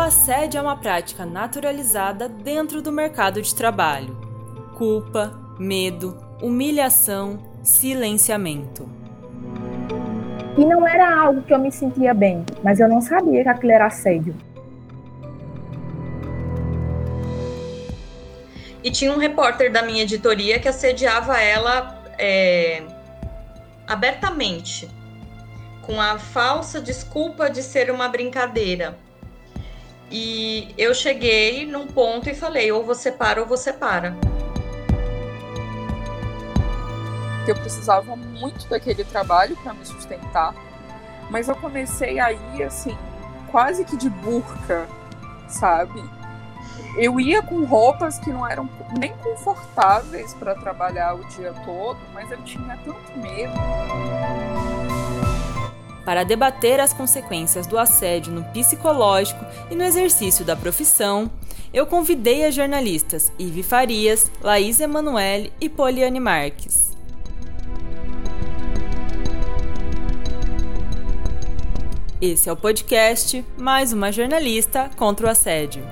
assédio é uma prática naturalizada dentro do mercado de trabalho. Culpa, medo, humilhação, silenciamento. E não era algo que eu me sentia bem, mas eu não sabia que aquilo era assédio. E tinha um repórter da minha editoria que assediava ela é, abertamente, com a falsa desculpa de ser uma brincadeira. E eu cheguei num ponto e falei: ou você para ou você para. Eu precisava muito daquele trabalho para me sustentar, mas eu comecei a ir assim, quase que de burca, sabe? eu ia com roupas que não eram nem confortáveis para trabalhar o dia todo, mas eu tinha tanto medo. Para debater as consequências do assédio no psicológico e no exercício da profissão, eu convidei as jornalistas Ive Farias, Laís Emanuele e Poliane Marques. Esse é o podcast Mais uma Jornalista contra o Assédio.